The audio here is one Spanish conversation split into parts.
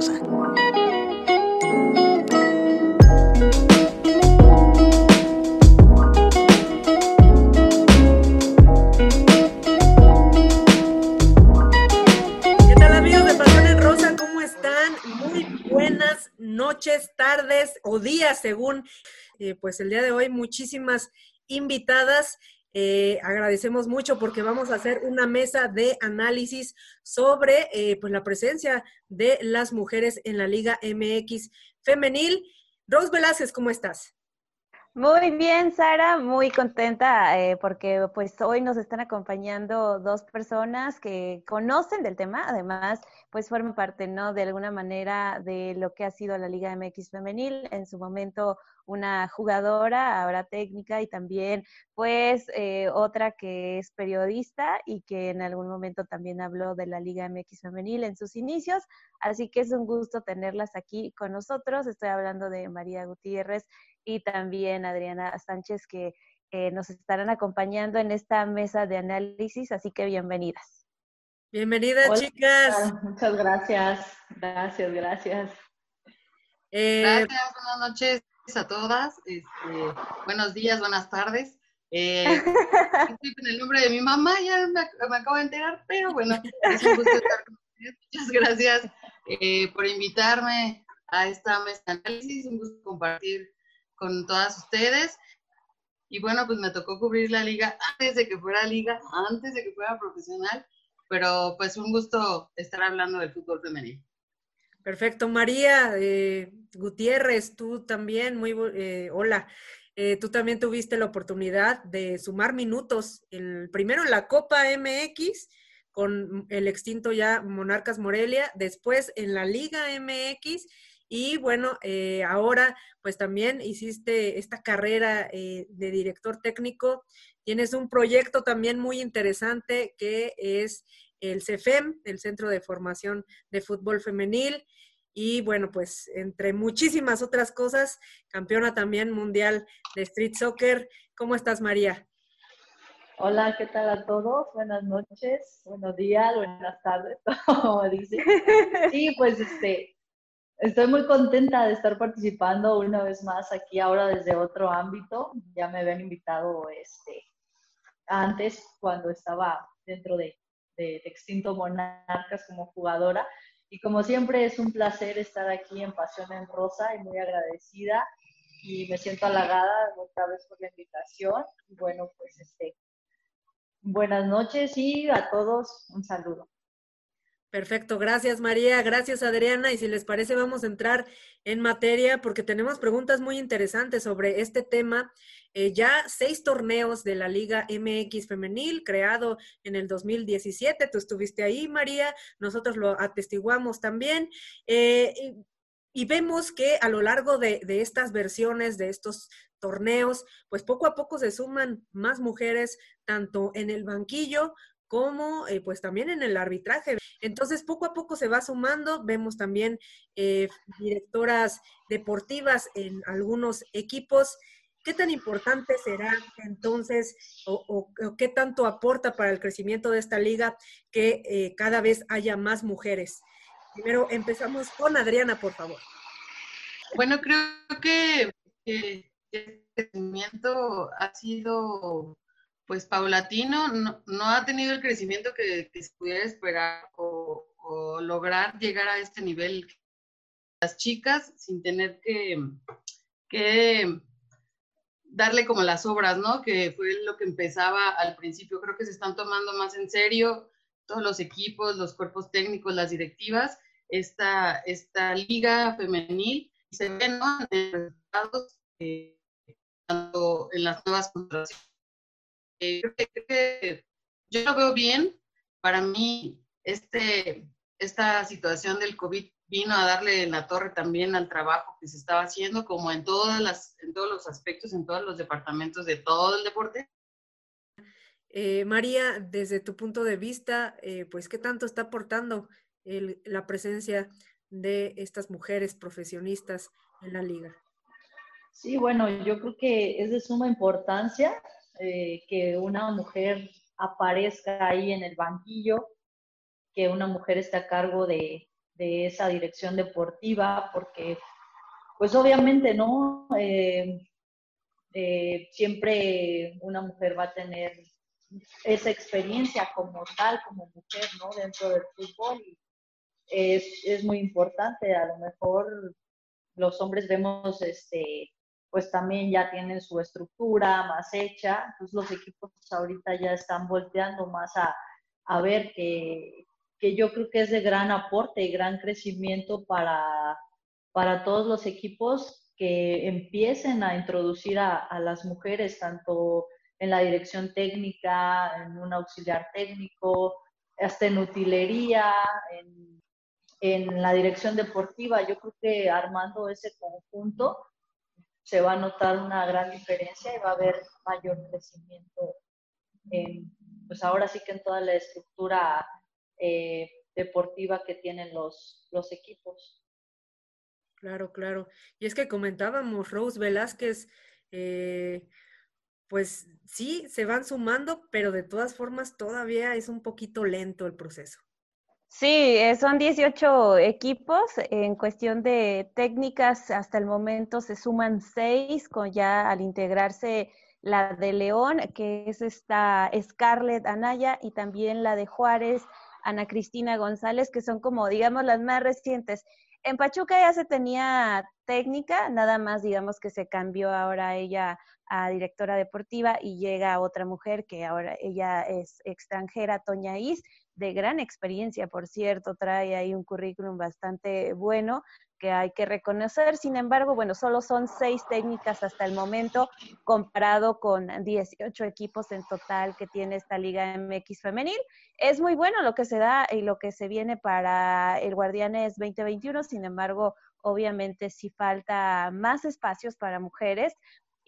¿Qué tal amigos de Pasión en Rosa? ¿Cómo están? Muy buenas noches, tardes o días según. Eh, pues el día de hoy muchísimas invitadas. Eh, agradecemos mucho porque vamos a hacer una mesa de análisis sobre eh, pues la presencia de las mujeres en la Liga MX femenil. Rose Velázquez, ¿cómo estás? Muy bien, Sara, muy contenta eh, porque pues hoy nos están acompañando dos personas que conocen del tema, además pues forman parte, ¿no? De alguna manera de lo que ha sido la Liga MX femenil, en su momento una jugadora, ahora técnica y también pues eh, otra que es periodista y que en algún momento también habló de la Liga MX femenil en sus inicios, así que es un gusto tenerlas aquí con nosotros. Estoy hablando de María Gutiérrez y también Adriana Sánchez que eh, nos estarán acompañando en esta mesa de análisis, así que bienvenidas. Bienvenidas, Hola, chicas. Muchas gracias, gracias, gracias. Eh, Gracias, buenas noches a todas. Este, buenos días, buenas tardes. Eh, estoy con el nombre de mi mamá, ya me, me acabo de enterar, pero bueno, es un gusto estar con ustedes. Muchas gracias eh, por invitarme a esta mesa de análisis, un gusto compartir con todas ustedes. Y bueno, pues me tocó cubrir la liga antes de que fuera liga, antes de que fuera profesional, pero pues un gusto estar hablando del fútbol femenino. Perfecto, María eh, Gutiérrez, tú también, muy eh, hola. Eh, tú también tuviste la oportunidad de sumar minutos, el, primero en la Copa MX con el extinto ya Monarcas Morelia, después en la Liga MX y bueno, eh, ahora pues también hiciste esta carrera eh, de director técnico. Tienes un proyecto también muy interesante que es el CEFEM, el Centro de Formación de Fútbol Femenil. Y bueno, pues entre muchísimas otras cosas, campeona también mundial de Street Soccer. ¿Cómo estás, María? Hola, ¿qué tal a todos? Buenas noches, buenos días, buenas tardes, como. Sí, pues este, estoy muy contenta de estar participando una vez más aquí ahora desde otro ámbito. Ya me habían invitado este, antes cuando estaba dentro de, de, Extinto Monarcas como jugadora. Y como siempre es un placer estar aquí en Pasión en Rosa y muy agradecida y me siento halagada otra vez por la invitación. Y bueno, pues este, buenas noches y a todos un saludo. Perfecto, gracias María, gracias Adriana. Y si les parece, vamos a entrar en materia porque tenemos preguntas muy interesantes sobre este tema. Eh, ya seis torneos de la Liga MX femenil creado en el 2017. Tú estuviste ahí, María. Nosotros lo atestiguamos también. Eh, y, vemos que a lo largo de estas versiones, de estos torneos, pues poco a poco se suman más mujeres, tanto en el banquillo como eh, pues también en el arbitraje. Entonces, poco a poco se va sumando. Vemos también eh, directoras deportivas en algunos equipos. ¿Qué tan importante será entonces o, qué tanto aporta para el crecimiento de esta liga que eh, cada vez haya más mujeres? Primero empezamos con Adriana, por favor. Bueno, creo que el crecimiento ha sido pues paulatino, no, no, ha tenido el crecimiento que, que se pudiera esperar o, lograr llegar a este nivel las chicas sin tener que, que, darle como las obras, ¿no? Que fue lo que empezaba al principio. Creo que se están tomando más en serio todos los equipos, los cuerpos técnicos, las directivas, esta, esta liga femenil y se ven ¿no? en resultados eh, en las nuevas contrataciones eh, creo, que, creo que yo lo veo bien. Para mí, este, esta situación del COVID vino a darle en la torre también al trabajo que se estaba haciendo, como en, todas las, en todos los aspectos, en todos los departamentos de todo el deporte. Eh, María, desde tu punto de vista, eh, pues, ¿qué tanto está aportando el, la presencia de estas mujeres profesionistas en la liga? Sí, bueno, yo creo que es de suma importancia eh, que una mujer aparezca ahí en el banquillo, que una mujer esté a cargo de, esa dirección deportiva, porque pues obviamente, ¿no? Eh, eh, siempre una mujer va a tener esa experiencia como tal, como mujer, ¿no? Dentro del fútbol. Y es muy importante. A lo mejor los hombres vemos, este, pues también ya tienen su estructura más hecha. Entonces los equipos ahorita ya están volteando más a, a ver que, que yo creo que es de gran aporte y gran crecimiento para, para todos los equipos que empiecen a introducir a, las mujeres, tanto en la dirección técnica, en un auxiliar técnico, hasta en utilería, en, en la dirección deportiva. Yo creo que armando ese conjunto se va a notar una gran diferencia y va a haber mayor crecimiento, en, pues ahora sí que en toda la estructura eh, deportiva que tienen los, los equipos. Claro, claro. Y es que comentábamos, Rose Velázquez, eh, pues sí, se van sumando, pero de todas formas todavía es un poquito lento el proceso. Sí, eh, son 18 equipos. En cuestión de técnicas, hasta el momento se suman seis, con ya al integrarse la de León, que es esta Scarlett Anaya, y también la de Juárez, Ana Cristina González, que son como, digamos, las más recientes. En Pachuca ya se tenía técnica, nada más digamos que se cambió ahora ella a directora deportiva y llega otra mujer que ahora ella es extranjera, Toña Is, de gran experiencia, por cierto, trae ahí un currículum bastante bueno que hay que reconocer. Sin embargo, bueno, solo son seis técnicas hasta el momento, comparado con 18 equipos en total que tiene esta Liga MX femenil. Es muy bueno lo que se da y lo que se viene para el Guardianes 2021. Sin embargo, obviamente sí falta más espacios para mujeres.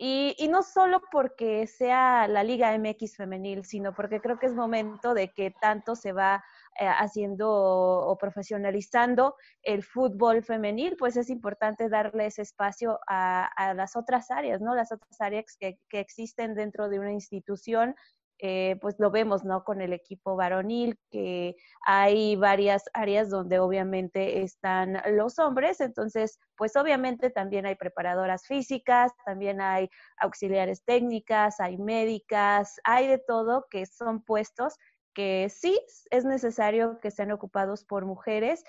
Y, y, no solo porque sea la Liga MX femenil, sino porque creo que es momento de que tanto se va eh, haciendo o profesionalizando el fútbol femenil, pues es importante darle ese espacio a, las otras áreas, ¿no? Las otras áreas que, existen dentro de una institución eh, pues lo vemos, ¿no? Con el equipo varonil, que hay varias áreas donde obviamente están los hombres, entonces, pues obviamente también hay preparadoras físicas, también hay auxiliares técnicas, hay médicas, hay de todo que son puestos que sí es necesario que sean ocupados por mujeres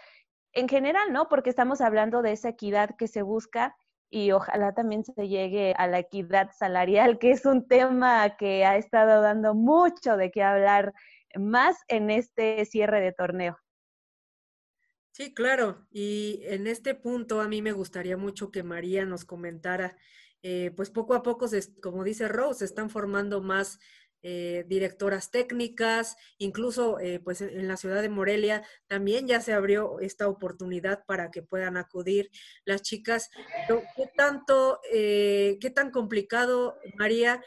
en general, ¿no? Porque estamos hablando de esa equidad que se busca y ojalá también se llegue a la equidad salarial, que es un tema que ha estado dando mucho de qué hablar más en este cierre de torneo. Sí, claro. Y en este punto a mí me gustaría mucho que María nos comentara, eh, pues poco a poco, como dice Rose, se están formando más eh, directoras técnicas, incluso eh, pues en la ciudad de Morelia también ya se abrió esta oportunidad para que puedan acudir las chicas. ¿Qué tanto, eh, qué tan complicado, María,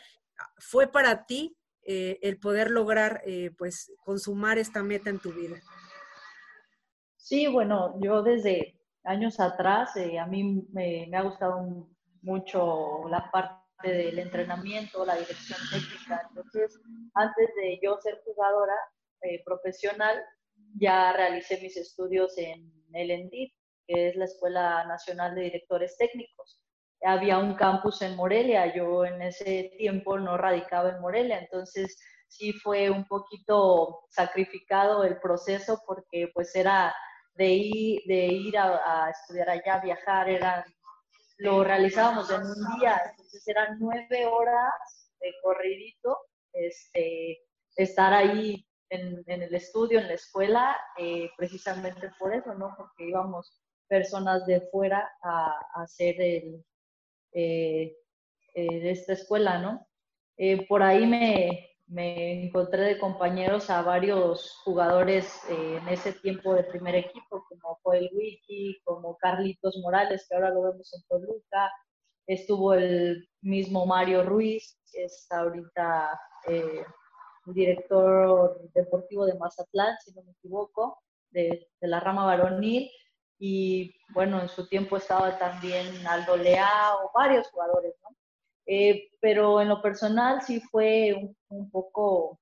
fue para ti el poder lograr pues consumar esta meta en tu vida? Sí, bueno, yo desde años atrás, a mí me, me ha gustado mucho la parte del entrenamiento, la dirección técnica. Entonces, antes de yo ser jugadora eh, profesional, ya realicé mis estudios en el ENDIT, que es la Escuela Nacional de Directores Técnicos. Había un campus en Morelia, yo en ese tiempo no radicaba en Morelia, entonces sí fue un poquito sacrificado el proceso porque pues era de ir, de ir a, a estudiar allá, viajar, eran lo realizábamos en un día, entonces eran nueve horas de corridito, este, estar ahí en, el estudio, en la escuela, eh, precisamente por eso, ¿no? Porque íbamos personas de fuera a, hacer el, eh, eh, esta escuela, ¿no? por ahí me, me encontré de compañeros a varios jugadores eh, en ese tiempo de primer equipo, como Joel Wiki, como Carlitos Morales, que ahora lo vemos en Toluca. Estuvo el mismo Mario Ruiz, que es ahorita eh, director deportivo de Mazatlán, si no me equivoco, de, la rama varonil. Y bueno, en su tiempo estaba también Aldo Leao, varios jugadores, ¿no? Eh, pero en lo personal sí fue un, poco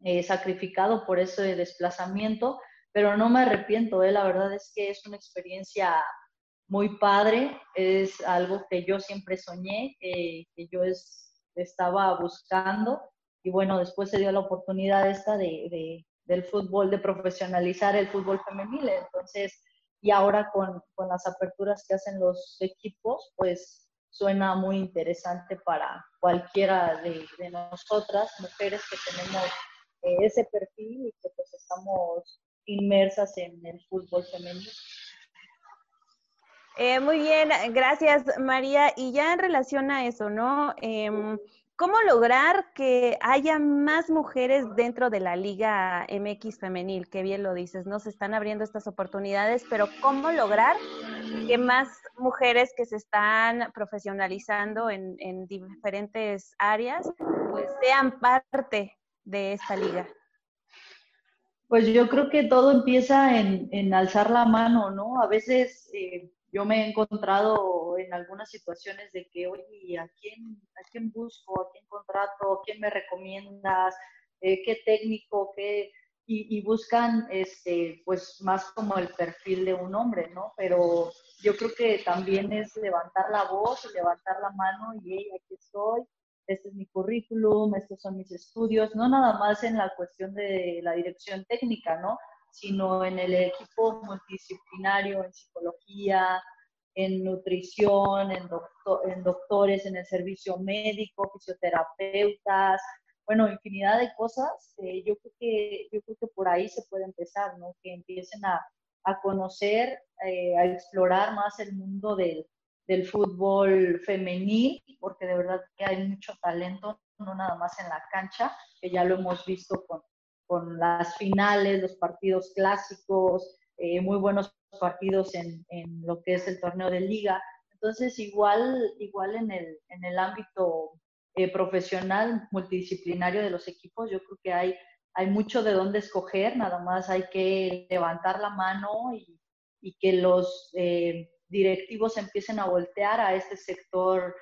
eh, sacrificado por ese desplazamiento, pero no me arrepiento, ¿eh? la verdad es que es una experiencia muy padre, es algo que yo siempre soñé, que yo estaba buscando y bueno, después se dio la oportunidad esta de, del fútbol, de profesionalizar el fútbol femenil, entonces, y ahora con, con las aperturas que hacen los equipos, pues suena muy interesante para cualquiera de, de nosotras, mujeres que tenemos eh, ese perfil y que pues estamos inmersas en el fútbol femenino. Eh, muy bien, gracias María. Y ya en relación a eso, ¿no? Em, ¿Cómo lograr que haya más mujeres dentro de la Liga MX femenil? Que bien lo dices, ¿no? Se están abriendo estas oportunidades, pero ¿cómo lograr que más mujeres que se están profesionalizando en, diferentes áreas, pues sean parte de esta liga? Pues yo creo que todo empieza en, alzar la mano, ¿no? A veces eh, yo me he encontrado en algunas situaciones de que, oye, ¿a quién, a quién busco? ¿A quién contrato? ¿A quién me recomiendas? Eh, ¿Qué técnico? ¿Qué? Y, buscan, este, pues, más como el perfil de un hombre, ¿no? Pero yo creo que también es levantar la voz, levantar la mano y, hey, aquí estoy, este es mi currículum, estos son mis estudios, no nada más en la cuestión de la dirección técnica, ¿no? Sino en el equipo multidisciplinario, en psicología, en nutrición, en, doctores, en el servicio médico, fisioterapeutas, bueno, infinidad de cosas. Eh, yo, creo que, yo creo que por ahí se puede empezar, ¿no? Que empiecen a, a conocer, eh, a explorar más el mundo del, del fútbol femenil, porque de verdad que hay mucho talento, no nada más en la cancha, que ya lo hemos visto con, con las finales, los partidos clásicos, eh, muy buenos partidos en, en, lo que es el torneo de liga. Entonces, igual, igual en, el, en el ámbito eh, profesional, multidisciplinario de los equipos, yo creo que hay, hay mucho de dónde escoger, nada más hay que levantar la mano y, y que los eh, directivos empiecen a voltear a este sector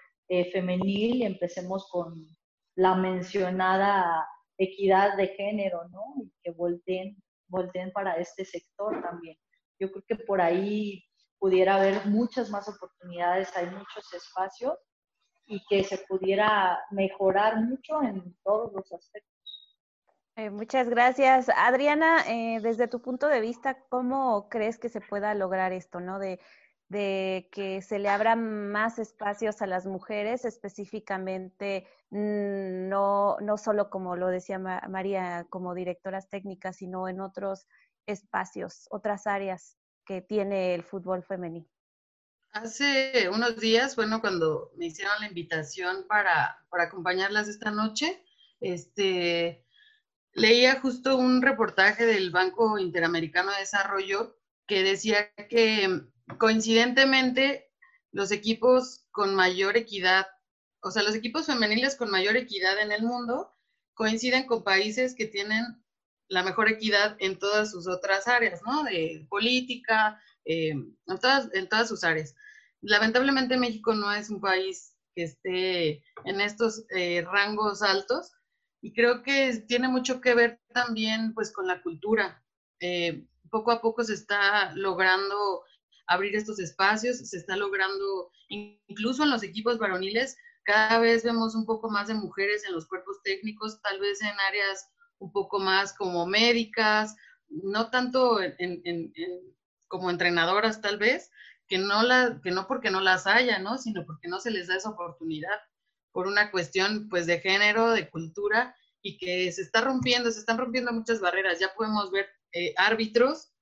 femenil y empecemos con la mencionada equidad de género, ¿no? Y que volteen, volteen para este sector también. Yo creo que por ahí pudiera haber muchas más oportunidades, hay muchos espacios y que se pudiera mejorar mucho en todos los aspectos. Eh, muchas gracias. Adriana, eh, desde tu punto de vista, ¿cómo crees que se pueda lograr esto, no? De de que se le abran más espacios a las mujeres, específicamente no, no solo como lo decía María, como directoras técnicas, sino en otros espacios, otras áreas que tiene el fútbol femenino. Hace unos días, bueno, cuando me hicieron la invitación para, para acompañarlas esta noche, este, leía justo un reportaje del Banco Interamericano de Desarrollo que decía que coincidentemente, los equipos con mayor equidad, o sea, los equipos femeniles con mayor equidad en el mundo coinciden con países que tienen la mejor equidad en todas sus otras áreas, ¿no? De política, eh, en, todas, sus áreas. Lamentablemente México no es un país que esté en estos eh, rangos altos y creo que tiene mucho que ver también pues con la cultura. Eh, poco a poco se está logrando abrir estos espacios, se está logrando, incluso en los equipos varoniles, cada vez vemos un poco más de mujeres en los cuerpos técnicos, tal vez en áreas un poco más como médicas, no tanto como entrenadoras tal vez, que no, la, que no porque no las haya, ¿no? sino porque no se les da esa oportunidad por una cuestión pues de género, de cultura y que se está rompiendo, se están rompiendo muchas barreras. Ya podemos ver eh, árbitros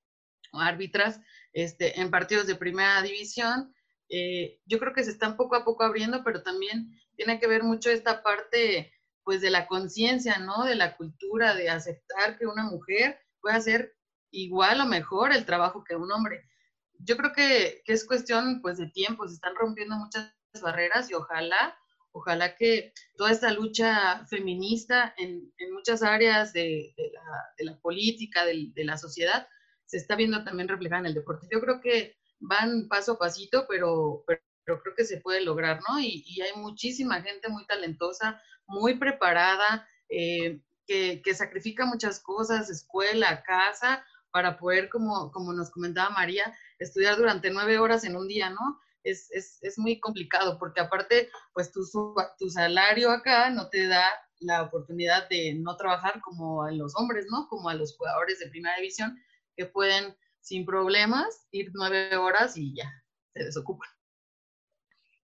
o árbitras este, en partidos de primera división. Eh, yo creo que se están poco a poco abriendo, pero también tiene que ver mucho esta parte, pues, de la conciencia, ¿no? De la cultura, de aceptar que una mujer puede hacer igual o mejor el trabajo que un hombre. Yo creo que, es cuestión, pues, de tiempo, se están rompiendo muchas barreras y ojalá, ojalá que toda esta lucha feminista en, muchas áreas de, la, política, de la sociedad, se está viendo también reflejada en el deporte. Yo creo que van paso a pasito, pero, pero, creo que se puede lograr, ¿no? Y, hay muchísima gente muy talentosa, muy preparada, eh, que, que, sacrifica muchas cosas, escuela, casa, para poder, como, como nos comentaba María, estudiar durante nueve horas en un día, ¿no? Es, es, es muy complicado porque aparte, pues tu, tu salario acá no te da la oportunidad de no trabajar como a los hombres, ¿no? Como a los jugadores de primera división que pueden sin problemas ir nueve horas y ya, se desocupan.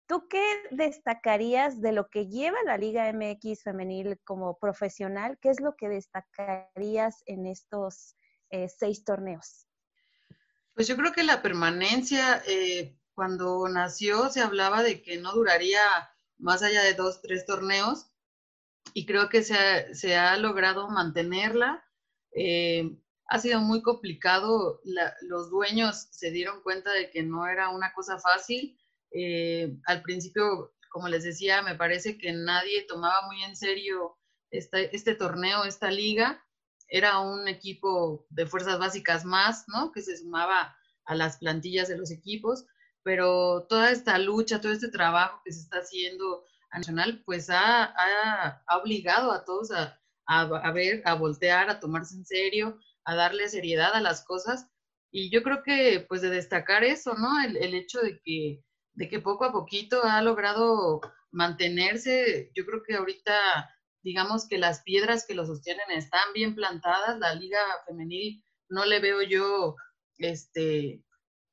¿Tú qué destacarías de lo que lleva la Liga MX femenil como profesional? ¿Qué es lo que destacarías en estos eh, seis torneos? Pues yo creo que la permanencia, eh, cuando nació se hablaba de que no duraría más allá de dos, tres torneos y creo que se ha, logrado mantenerla. Eh, ha sido muy complicado, los dueños se dieron cuenta de que no era una cosa fácil. al principio, como les decía, me parece que nadie tomaba muy en serio este torneo, esta liga era un equipo de fuerzas básicas más, ¿no? Que se sumaba a las plantillas de los equipos, pero toda esta lucha, todo este trabajo que se está haciendo a Nacional, pues ha, obligado a todos a, ver, a voltear, a tomarse en serio, a darle seriedad a las cosas. Y yo creo que, pues, de destacar eso, ¿no? El, el hecho de que, de que poco a poquito ha logrado mantenerse, yo creo que ahorita digamos que las piedras que lo sostienen están bien plantadas, la liga femenil no le veo yo este,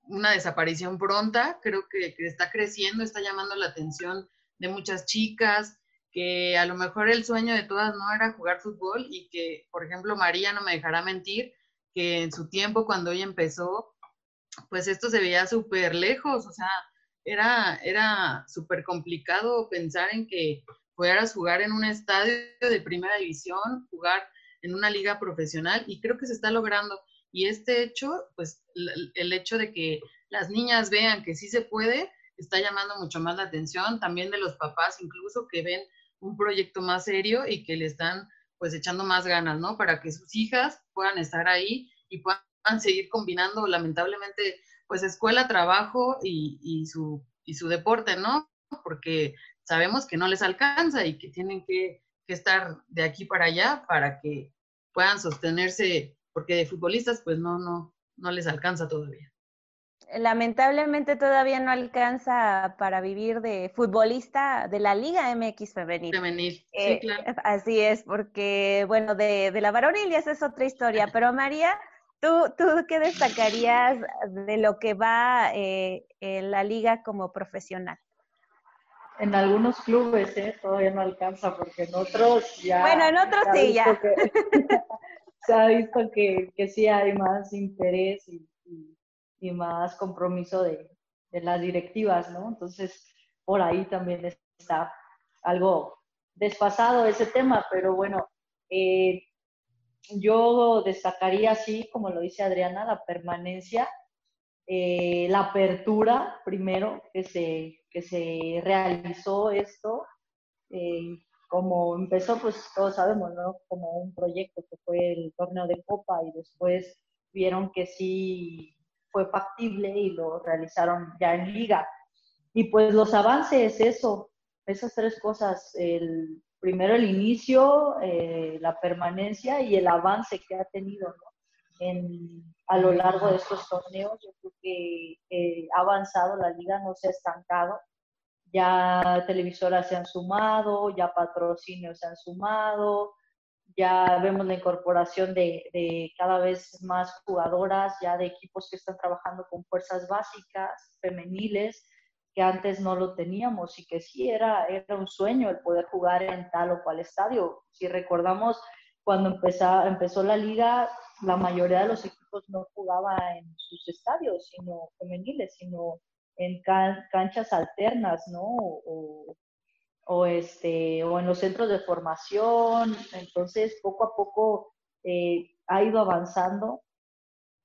una desaparición pronta, creo que, está creciendo, está llamando la atención de muchas chicas, que a lo mejor el sueño de todas no era jugar fútbol y que, por ejemplo, María no me dejará mentir, que en su tiempo cuando ella empezó, pues esto se veía súper lejos, o sea, era, era súper complicado pensar en que pudieras jugar en un estadio de primera división, jugar en una liga profesional y creo que se está logrando. Y este hecho, pues el hecho de que las niñas vean que sí se puede, está llamando mucho más la atención, también de los papás incluso que ven un proyecto más serio y que le están pues echando más ganas, ¿no? Para que sus hijas puedan estar ahí y puedan seguir combinando lamentablemente pues escuela, trabajo y, y, su, y su deporte, ¿no? Porque sabemos que no les alcanza y que tienen que, estar de aquí para allá para que puedan sostenerse, porque de futbolistas pues no, no, no les alcanza todavía. Lamentablemente todavía no alcanza para vivir de futbolista de la Liga MX femenil. Femenil, sí, eh, claro. Así es, porque bueno, de, de la varonil esa es otra historia, pero María, ¿tú, tú qué destacarías de lo que va eh, en la liga como profesional? en algunos clubes ¿eh? todavía no alcanza, porque en otros ya... Bueno, en otros sí, ya. se ha visto que, que, sí hay más interés y, y, más compromiso de, de, las directivas, ¿no? Entonces, por ahí también está algo desfasado ese tema, pero bueno, eh, yo destacaría así, como lo dice Adriana, la permanencia, eh, la apertura primero que se que se realizó esto, eh, como empezó, pues todos sabemos, ¿no? Como un proyecto que fue el torneo de Copa y después vieron que sí fue factible y lo realizaron ya en liga. Y pues los avances, eso, esas tres cosas, el, primero el inicio, eh, la permanencia y el avance que ha tenido a lo largo de estos torneos. Yo creo que ha avanzado, la liga no se ha estancado. Ya televisoras se han sumado, ya patrocinios se han sumado, ya vemos la incorporación de, cada vez más jugadoras, ya de equipos que están trabajando con fuerzas básicas, femeniles, que antes no lo teníamos y que sí era, era un sueño el poder jugar en tal o cual estadio. Si recordamos, cuando empezó, empezó la liga, la mayoría de los equipos no jugaba en sus estadios, sino femeniles, sino en canchas alternas, ¿no? O, este, o en los centros de formación. Entonces, poco a poco eh, ha ido avanzando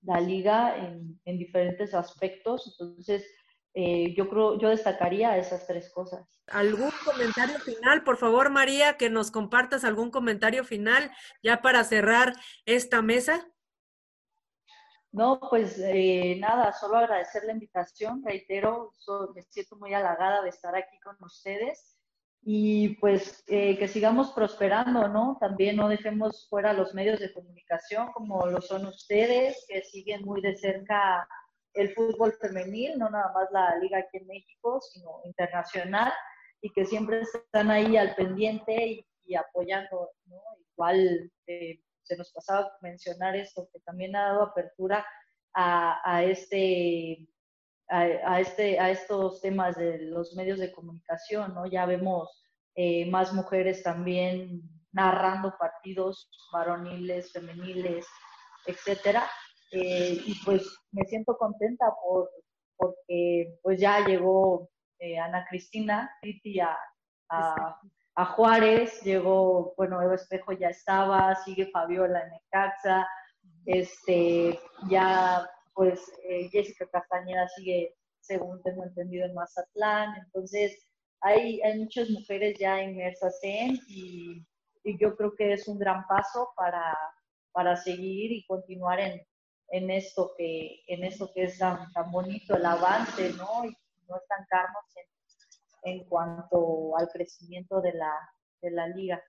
la liga en, en diferentes aspectos. Entonces, eh, yo creo, yo destacaría esas tres cosas. ¿Algún comentario final, por favor, María, que nos compartas algún comentario final ya para cerrar esta mesa? No, pues eh, nada, solo agradecer la invitación, reitero, me siento muy halagada de estar aquí con ustedes y pues eh, que sigamos prosperando, ¿no? También no dejemos fuera los medios de comunicación como lo son ustedes, que siguen muy de cerca el fútbol femenil, no nada más la liga aquí en México, sino internacional, y que siempre están ahí al pendiente y, apoyando, ¿no? Igual eh, se nos pasaba mencionar esto, que también ha dado apertura a, este a, este, a estos temas de los medios de comunicación, ¿no? Ya vemos eh, más mujeres también narrando partidos varoniles, femeniles, etcétera. Eh, y pues me siento contenta por, porque pues ya llegó eh, Ana Cristina Titi a, a, Juárez, llegó, bueno, Eva Espejo ya estaba, sigue Fabiola en Necaxa, este, ya pues Jessica Castañeda sigue, según tengo entendido, en Mazatlán, entonces hay, hay muchas mujeres ya inmersas en y, y, yo creo que es un gran paso para, para seguir y continuar en, en, esto, que, en esto que es tan, tan bonito, el avance, ¿no? Y no estancarnos en, en cuanto al crecimiento de la, de la liga.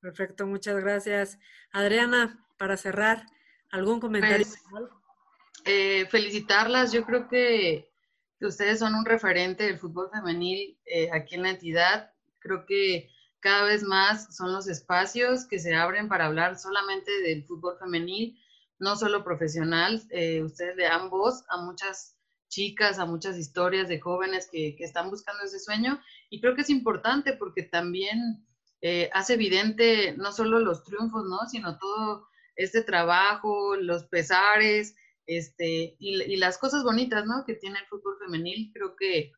Perfecto, muchas gracias. Adriana, para cerrar, ¿algún comentario? Pues, eh, felicitarlas, yo creo que que ustedes son un referente del fútbol femenil eh, aquí en la entidad. Creo que cada vez más son los espacios que se abren para hablar solamente del fútbol femenil, no solo profesional. Eh, ustedes le dan voz a muchas chicas, a muchas historias de jóvenes que, que, están buscando ese sueño y creo que es importante porque también eh, hace evidente no solo los triunfos, ¿no? sino todo este trabajo, los pesares, este, y, las cosas bonitas, ¿no? Que tiene el fútbol femenil, creo que,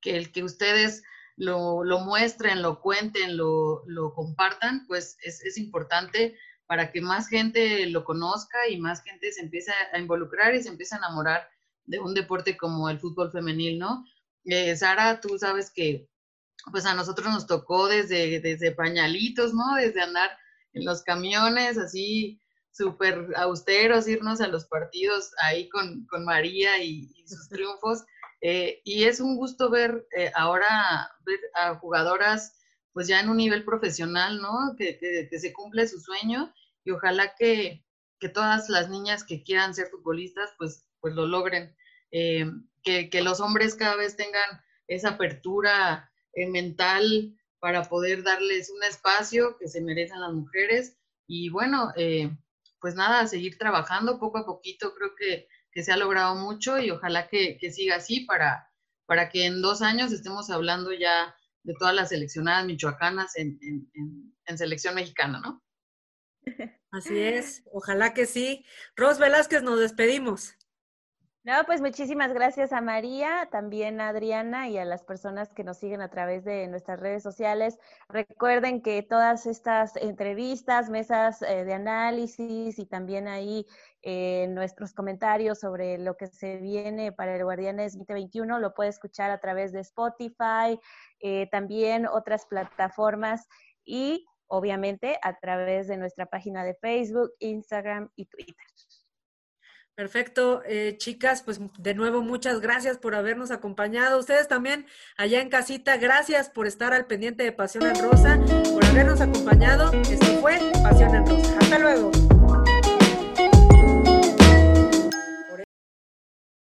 que el que ustedes lo, lo muestren, lo cuenten, lo, lo compartan, pues es, es, importante para que más gente lo conozca y más gente se empiece a involucrar y se empiece a enamorar de un deporte como el fútbol femenil, ¿no? Eh, Sara, tú sabes que pues a nosotros nos tocó desde, desde pañalitos, ¿no? Desde andar en los camiones, así súper austeros, irnos a los partidos ahí con, María y, sus triunfos. Eh, y es un gusto ver eh, ahora ver a jugadoras pues ya en un nivel profesional, ¿no? Que, se cumple su sueño y ojalá que, todas las niñas que quieran ser futbolistas pues, pues lo logren. Eh, que, que, los hombres cada vez tengan esa apertura mental para poder darles un espacio que se merecen las mujeres. Y bueno, pues nada, seguir trabajando poco a poquito, creo que, se ha logrado mucho y ojalá que, siga así para, para que en dos años estemos hablando ya de todas las seleccionadas michoacanas en, en selección mexicana, ¿no? Así es, ojalá que sí. Ros Velázquez, nos despedimos. No, pues muchísimas gracias a María, también a Adriana y a las personas que nos siguen a través de nuestras redes sociales. Recuerden que todas estas entrevistas, mesas eh, de análisis y también ahí eh, nuestros comentarios sobre lo que se viene para el Guardianes 2021 lo puede escuchar a través de Spotify, eh, también otras plataformas y obviamente a través de nuestra página de Facebook, Instagram y Twitter. Perfecto, eh, chicas, pues de nuevo muchas gracias por habernos acompañado. Ustedes también allá en casita, gracias por estar al pendiente de Pasión en Rosa, por habernos acompañado. Esto fue Pasión en Rosa. Hasta luego.